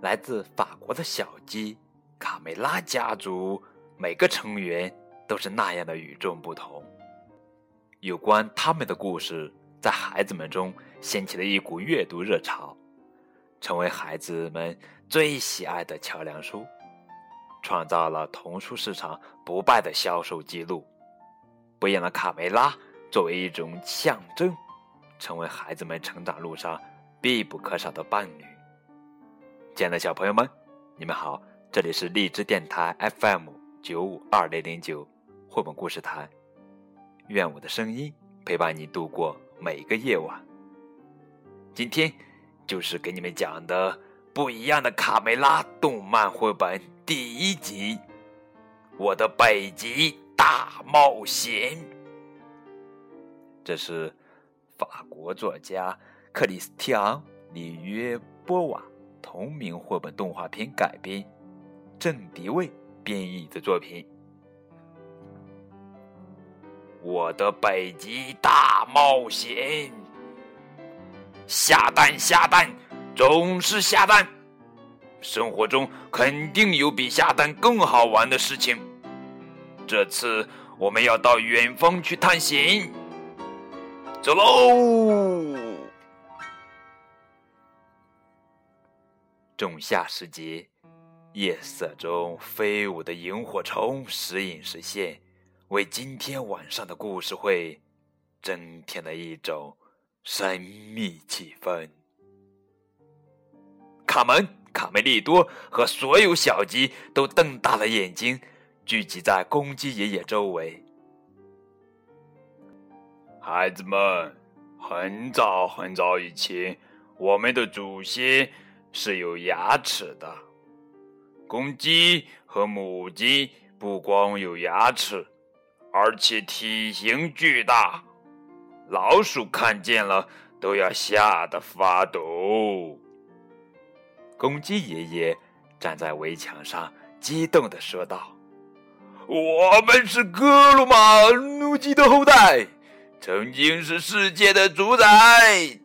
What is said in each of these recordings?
来自法国的小鸡卡梅拉家族，每个成员都是那样的与众不同。有关他们的故事，在孩子们中掀起了一股阅读热潮，成为孩子们最喜爱的桥梁书，创造了童书市场不败的销售记录。不一样的卡梅拉作为一种象征，成为孩子们成长路上必不可少的伴侣。亲爱的小朋友们，你们好，这里是荔枝电台 FM 九五二零零九绘本故事台。愿我的声音陪伴你度过每个夜晚。今天就是给你们讲的不一样的卡梅拉动漫绘本第一集《我的北极大冒险》。这是法国作家克里斯蒂昂·里约波瓦同名绘本动画片改编，郑迪卫编译的作品。我的北极大冒险，下蛋下蛋，总是下蛋。生活中肯定有比下蛋更好玩的事情。这次我们要到远方去探险，走喽！仲夏时节，夜色中飞舞的萤火虫时隐时现。为今天晚上的故事会增添了一种神秘气氛。卡门、卡梅利多和所有小鸡都瞪大了眼睛，聚集在公鸡爷爷周围。孩子们，很早很早以前，我们的祖先是有牙齿的。公鸡和母鸡不光有牙齿。而且体型巨大，老鼠看见了都要吓得发抖。公鸡爷爷站在围墙上，激动的说道：“我们是格鲁马努基的后代，曾经是世界的主宰。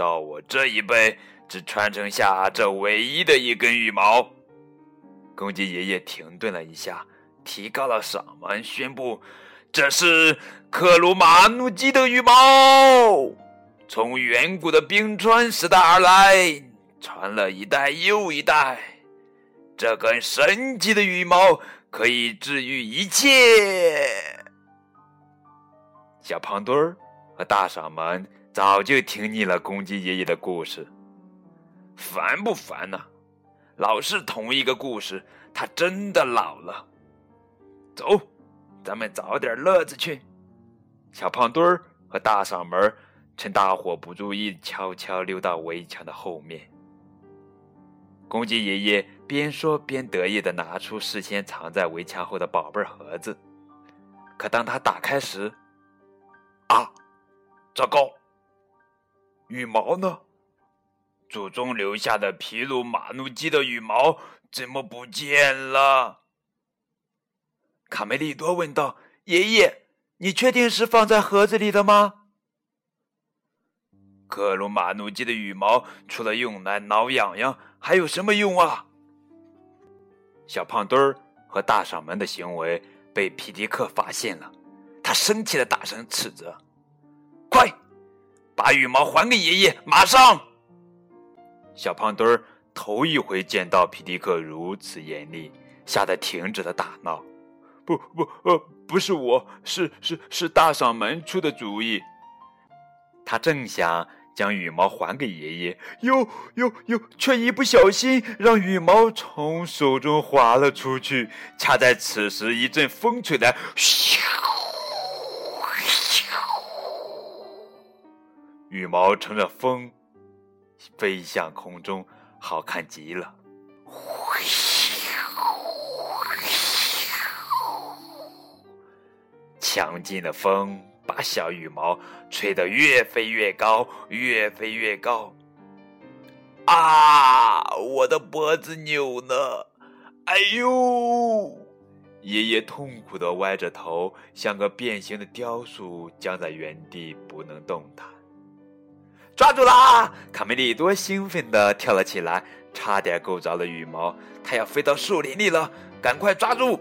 到我这一辈，只传承下这唯一的一根羽毛。”公鸡爷爷停顿了一下。提高了嗓门，宣布：“这是克鲁马努基的羽毛，从远古的冰川时代而来，传了一代又一代。这根神奇的羽毛可以治愈一切。”小胖墩儿和大嗓门早就听腻了公鸡爷爷的故事，烦不烦呢？老是同一个故事，他真的老了。走，咱们找点乐子去。小胖墩儿和大嗓门趁大伙不注意，悄悄溜到围墙的后面。公鸡爷爷边说边得意的拿出事先藏在围墙后的宝贝盒子。可当他打开时，啊，糟糕！羽毛呢？祖宗留下的皮鲁马努基的羽毛怎么不见了？卡梅利多问道：“爷爷，你确定是放在盒子里的吗？”克鲁马努基的羽毛除了用来挠痒痒，还有什么用啊？小胖墩儿和大嗓门的行为被皮迪克发现了，他生气的大声斥责：“快，把羽毛还给爷爷！马上！”小胖墩儿头一回见到皮迪克如此严厉，吓得停止了打闹。不不呃，不是我，是是是大嗓门出的主意。他正想将羽毛还给爷爷，哟哟哟，却一不小心让羽毛从手中滑了出去。恰在此时，一阵风吹来，咻，羽毛乘着风飞向空中，好看极了。强劲的风把小羽毛吹得越飞越高，越飞越高。啊！我的脖子扭了！哎呦！爷爷痛苦的歪着头，像个变形的雕塑，僵在原地不能动弹。抓住啦！卡梅利多兴奋地跳了起来，差点够着了羽毛。他要飞到树林里了，赶快抓住！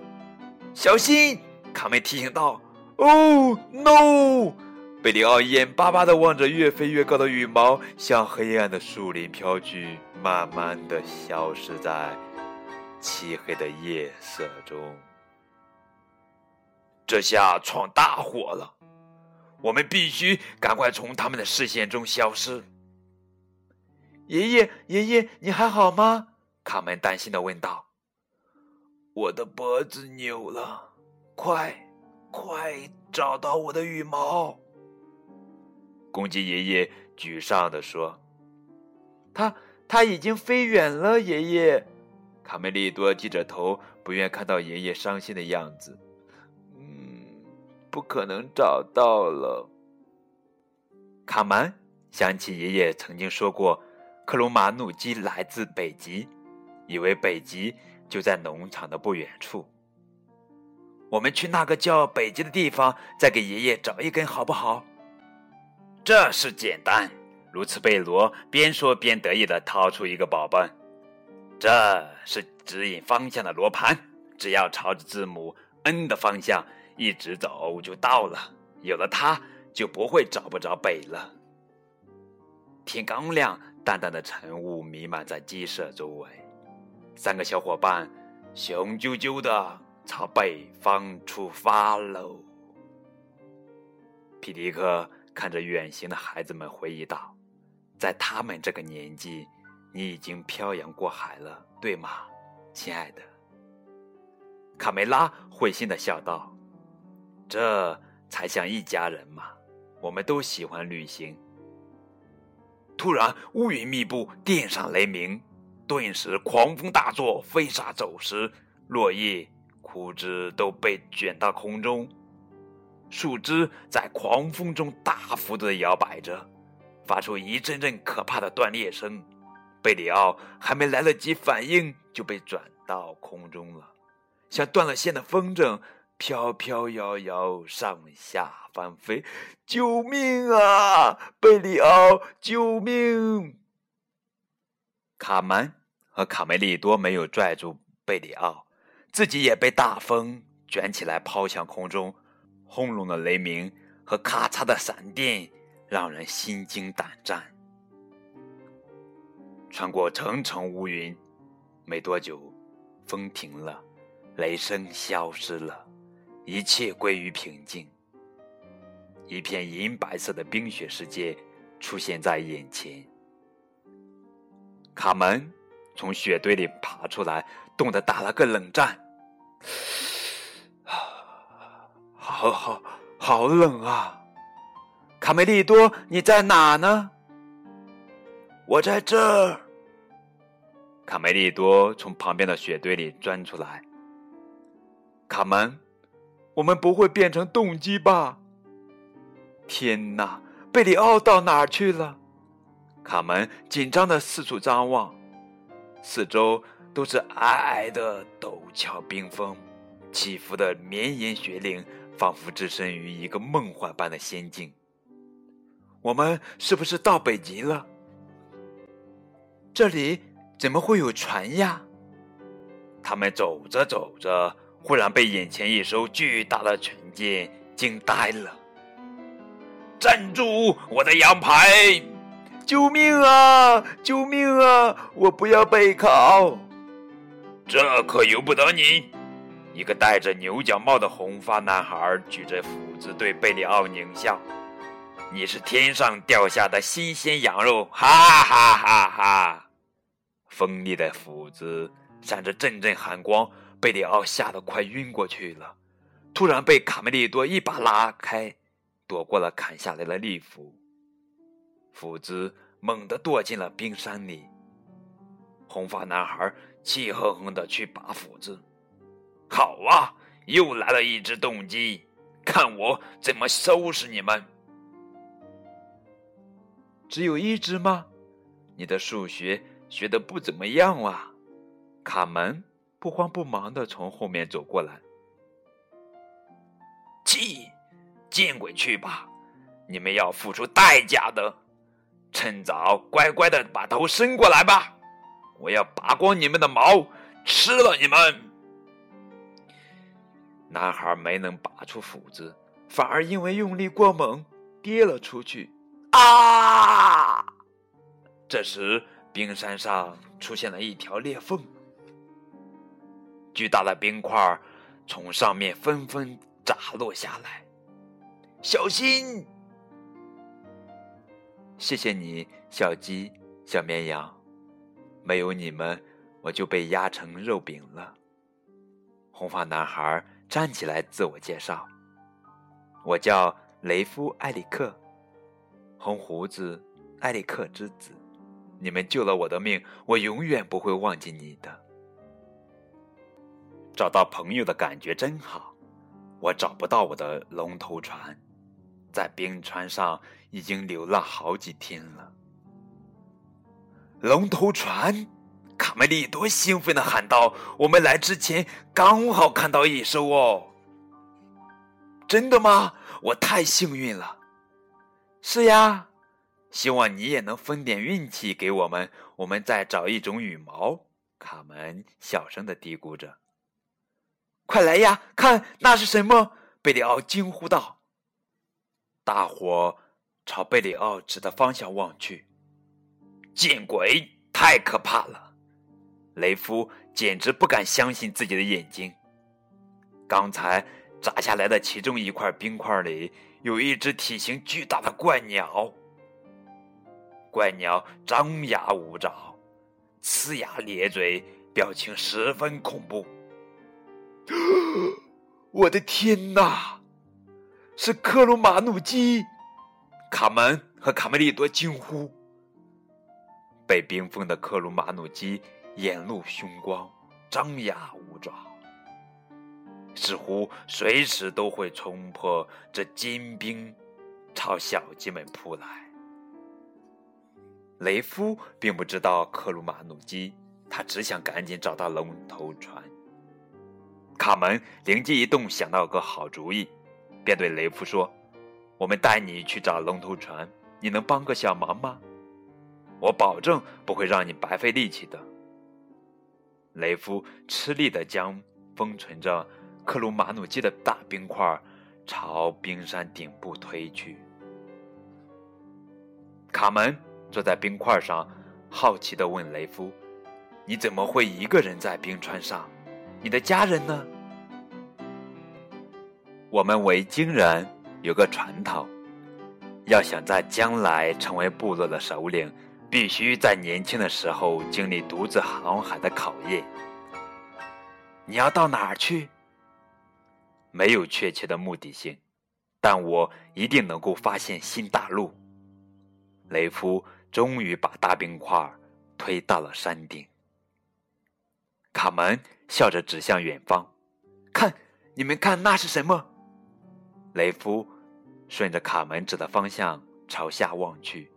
小心！卡梅提醒道。哦，no！贝里奥眼巴巴地望着越飞越高的羽毛，向黑暗的树林飘去，慢慢地消失在漆黑的夜色中。这下闯大祸了！我们必须赶快从他们的视线中消失。爷爷，爷爷，你还好吗？卡门担心的问道。我的脖子扭了，快！快找到我的羽毛！公鸡爷爷沮丧的说：“他他已经飞远了。”爷爷，卡梅利多低着头，不愿看到爷爷伤心的样子。不可能找到了。卡门想起爷爷曾经说过，克鲁马努鸡来自北极，以为北极就在农场的不远处。我们去那个叫北极的地方，再给爷爷找一根，好不好？这是简单。卢茨贝罗边说边得意地掏出一个宝贝，这是指引方向的罗盘，只要朝着字母 N 的方向一直走，就到了。有了它，就不会找不着北了。天刚亮，淡淡的晨雾弥漫在鸡舍周围，三个小伙伴雄赳赳的。朝北方出发喽！皮迪克看着远行的孩子们，回忆道：“在他们这个年纪，你已经漂洋过海了，对吗，亲爱的？”卡梅拉会心的笑道：“这才像一家人嘛！我们都喜欢旅行。”突然，乌云密布，电闪雷鸣，顿时狂风大作，飞沙走石，落叶。枯枝都被卷到空中，树枝在狂风中大幅度的摇摆着，发出一阵阵可怕的断裂声。贝里奥还没来得及反应，就被转到空中了，像断了线的风筝，飘飘摇摇，上下翻飞。救命啊，贝里奥！救命！卡门和卡梅利多没有拽住贝里奥。自己也被大风卷起来，抛向空中，轰隆的雷鸣和咔嚓的闪电让人心惊胆战。穿过层层乌云，没多久，风停了，雷声消失了，一切归于平静。一片银白色的冰雪世界出现在眼前。卡门从雪堆里爬出来。冻得打了个冷战，好好好冷啊！卡梅利多，你在哪呢？我在这儿。卡梅利多从旁边的雪堆里钻出来。卡门，我们不会变成冻鸡吧？天哪，贝里奥到哪儿去了？卡门紧张的四处张望，四周。都是皑皑的陡峭冰峰，起伏的绵延雪岭，仿佛置身于一个梦幻般的仙境。我们是不是到北极了？这里怎么会有船呀？他们走着走着，忽然被眼前一艘巨大的船舰惊呆了。站住！我的羊排！救命啊！救命啊！我不要被烤！这可由不得你！一个戴着牛角帽的红发男孩举着斧子对贝里奥狞笑：“你是天上掉下的新鲜羊肉！”哈哈哈哈！锋利的斧子闪着阵阵寒光，贝里奥吓得快晕过去了。突然被卡梅利多一把拉开，躲过了砍下来的利斧。斧子猛地剁进了冰山里。红发男孩。气哼哼的去拔斧子，好啊！又来了一只冻鸡，看我怎么收拾你们！只有一只吗？你的数学学的不怎么样啊！卡门不慌不忙的从后面走过来。气，见鬼去吧！你们要付出代价的！趁早乖乖的把头伸过来吧，我要拔光你们的毛，吃了你们。”男孩没能拔出斧子，反而因为用力过猛跌了出去。啊！这时，冰山上出现了一条裂缝，巨大的冰块从上面纷纷砸落下来。小心！谢谢你，小鸡、小绵羊，没有你们，我就被压成肉饼了。红发男孩。站起来，自我介绍。我叫雷夫·埃里克，红胡子埃里克之子。你们救了我的命，我永远不会忘记你的。找到朋友的感觉真好。我找不到我的龙头船，在冰川上已经流浪好几天了。龙头船。卡梅利多兴奋的喊道：“我们来之前刚好看到一艘哦！真的吗？我太幸运了。是呀，希望你也能分点运气给我们。我们再找一种羽毛。”卡门小声的嘀咕着。“快来呀，看那是什么？”贝里奥惊呼道。大伙朝贝里奥指的方向望去，见鬼！太可怕了！雷夫简直不敢相信自己的眼睛。刚才砸下来的其中一块冰块里，有一只体型巨大的怪鸟。怪鸟张牙舞爪，呲牙咧嘴，表情十分恐怖。我的天哪！是克鲁马努基！卡门和卡梅利多惊呼。被冰封的克鲁马努基。眼露凶光，张牙舞爪，似乎随时都会冲破这金冰，朝小鸡们扑来。雷夫并不知道克鲁马努基，他只想赶紧找到龙头船。卡门灵机一动，想到个好主意，便对雷夫说：“我们带你去找龙头船，你能帮个小忙吗？我保证不会让你白费力气的。”雷夫吃力地将封存着克鲁马努基的大冰块朝冰山顶部推去。卡门坐在冰块上，好奇地问雷夫：“你怎么会一个人在冰川上？你的家人呢？”我们维京人有个传统，要想在将来成为部落的首领。必须在年轻的时候经历独自航海的考验。你要到哪儿去？没有确切的目的性，但我一定能够发现新大陆。雷夫终于把大冰块推到了山顶。卡门笑着指向远方：“看，你们看，那是什么？”雷夫顺着卡门指的方向朝下望去。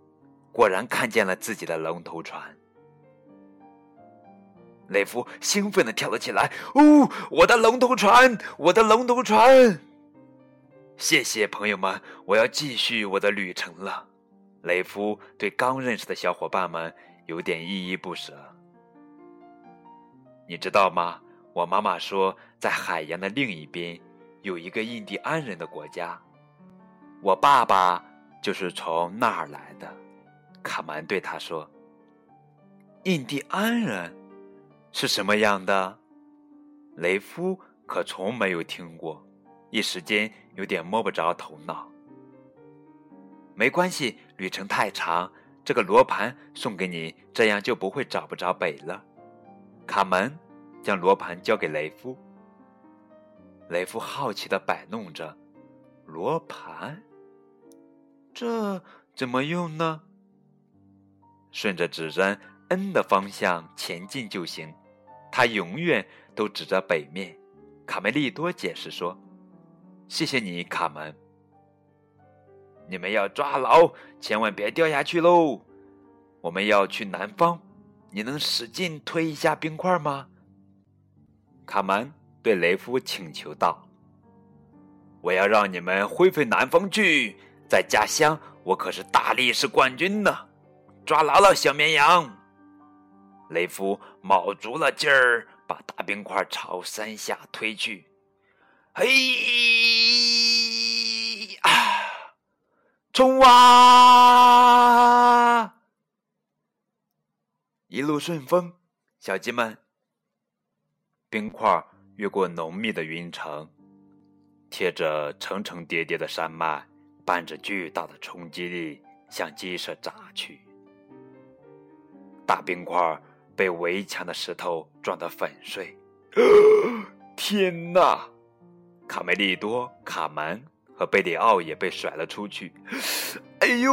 果然看见了自己的龙头船，雷夫兴奋的跳了起来。哦，我的龙头船，我的龙头船！谢谢朋友们，我要继续我的旅程了。雷夫对刚认识的小伙伴们有点依依不舍。你知道吗？我妈妈说，在海洋的另一边有一个印第安人的国家，我爸爸就是从那儿来的。卡门对他说：“印第安人是什么样的？”雷夫可从没有听过，一时间有点摸不着头脑。没关系，旅程太长，这个罗盘送给你，这样就不会找不着北了。卡门将罗盘交给雷夫，雷夫好奇的摆弄着罗盘，这怎么用呢？顺着指针 N 的方向前进就行，他永远都指着北面。卡梅利多解释说：“谢谢你，卡门。你们要抓牢，千万别掉下去喽！我们要去南方，你能使劲推一下冰块吗？”卡门对雷夫请求道：“我要让你们灰飞南方去，在家乡我可是大力士冠军呢。”抓牢了小绵羊！雷夫卯足了劲儿，把大冰块朝山下推去。嘿啊！冲啊！一路顺风，小鸡们。冰块越过浓密的云层，贴着层层叠叠的山脉，伴着巨大的冲击力向鸡舍砸去。大冰块被围墙的石头撞得粉碎。天哪！卡梅利多、卡门和贝里奥也被甩了出去。哎呦，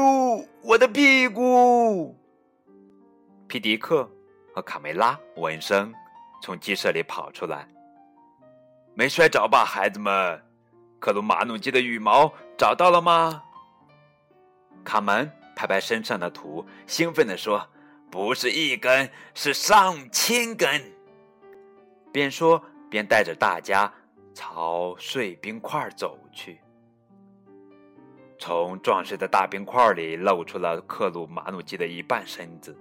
我的屁股！皮迪克和卡梅拉闻声从鸡舍里跑出来。没摔着吧，孩子们？克鲁马努鸡的羽毛找到了吗？卡门拍拍身上的土，兴奋地说：“不是一根，是上千根。”边说边带着大家朝碎冰块走去。从撞碎的大冰块里露出了克鲁马努鸡的一半身子。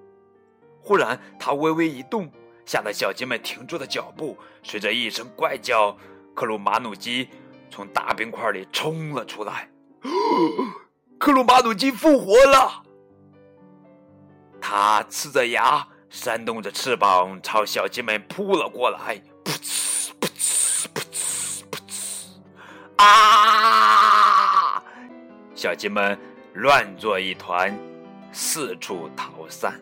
忽然，他微微一动，吓得小鸡们停住了脚步。随着一声怪叫，克鲁马努鸡从大冰块里冲了出来。克鲁马努鸡复活了！它呲着牙，扇动着翅膀，朝小鸡们扑了过来。噗呲，噗呲，噗呲，噗呲！啊！小鸡们乱作一团，四处逃散。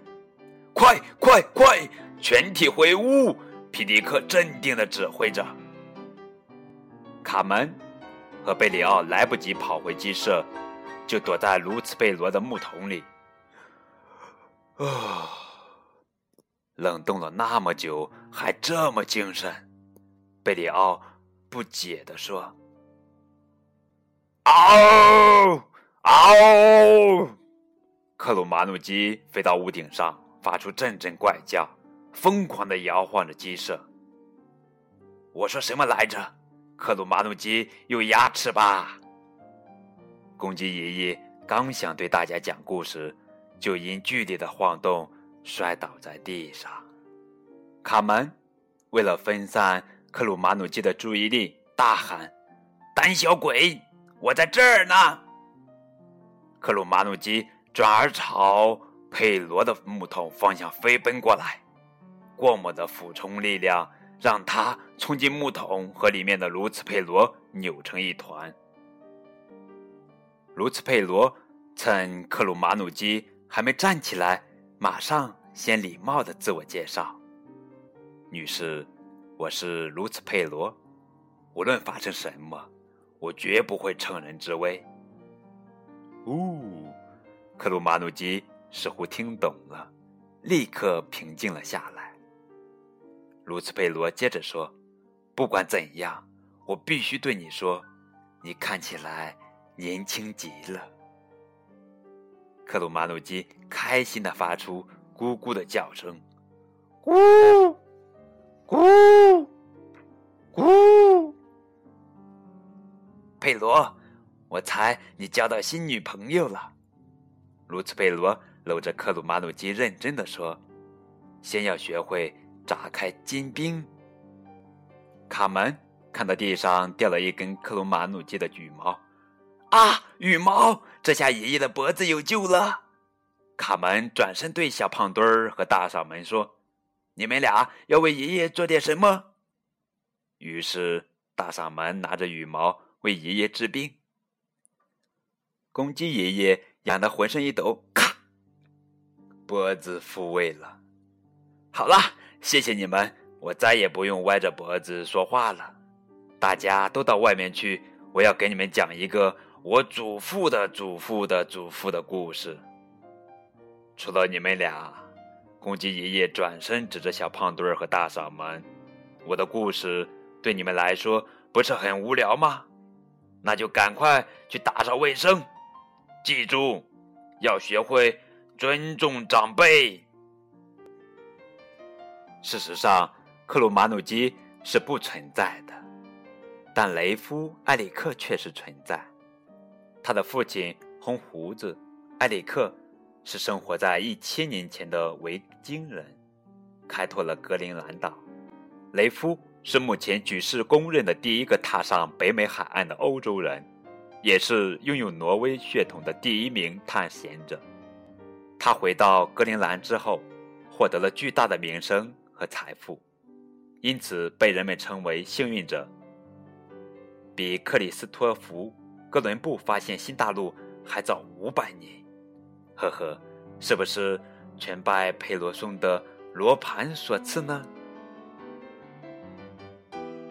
快快快！全体回屋！皮迪克镇定的指挥着。卡门和贝里奥来不及跑回鸡舍，就躲在卢茨贝罗的木桶里。啊！冷冻了那么久，还这么精神？贝里奥不解的说：“嗷嗷！”克鲁马努基飞到屋顶上。发出阵阵怪叫，疯狂的摇晃着鸡舍。我说什么来着？克鲁马努鸡有牙齿吧？公鸡爷爷刚想对大家讲故事，就因剧烈的晃动摔倒在地上。卡门为了分散克鲁马努鸡的注意力，大喊：“胆小鬼，我在这儿呢！”克鲁马努鸡转而朝。佩罗的木桶方向飞奔过来，过猛的俯冲力量让他冲进木桶，和里面的卢茨佩罗扭成一团。卢茨佩罗趁克鲁马努基还没站起来，马上先礼貌的自我介绍：“女士，我是卢茨佩罗，无论发生什么，我绝不会乘人之危。”哦，克鲁马努基。似乎听懂了，立刻平静了下来。卢茨佩罗接着说：“不管怎样，我必须对你说，你看起来年轻极了。”克鲁马努基开心的发出咕咕的叫声：“咕咕咕！”佩罗，我猜你交到新女朋友了。卢茨佩罗。搂着克鲁马努基，认真的说：“先要学会炸开金冰。”卡门看到地上掉了一根克鲁马努基的羽毛，啊，羽毛！这下爷爷的脖子有救了。卡门转身对小胖墩儿和大嗓门说：“你们俩要为爷爷做点什么？”于是大嗓门拿着羽毛为爷爷治病。公鸡爷爷痒得浑身一抖，咔。脖子复位了，好了，谢谢你们，我再也不用歪着脖子说话了。大家都到外面去，我要给你们讲一个我祖父的祖父的祖父的故事。除了你们俩，公鸡爷爷转身指着小胖墩儿和大嗓门：“我的故事对你们来说不是很无聊吗？那就赶快去打扫卫生，记住，要学会。”尊重长辈。事实上，克鲁马努基是不存在的，但雷夫埃里克确实存在。他的父亲红胡子，埃里克是生活在一千年前的维京人，开拓了格陵兰岛。雷夫是目前举世公认的第一个踏上北美海岸的欧洲人，也是拥有挪威血统的第一名探险者。他回到格陵兰之后，获得了巨大的名声和财富，因此被人们称为幸运者。比克里斯托弗·哥伦布发现新大陆还早五百年。呵呵，是不是全拜佩罗松的罗盘所赐呢？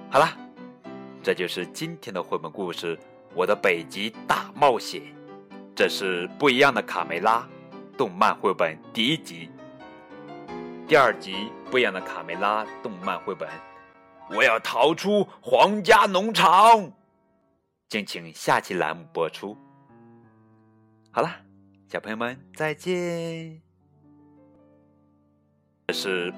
好了，这就是今天的绘本故事《我的北极大冒险》。这是不一样的卡梅拉动漫绘本第一集，第二集不一样的卡梅拉动漫绘本。我要逃出皇家农场，敬请下期栏目播出。好了。小朋友们，再见。这是不。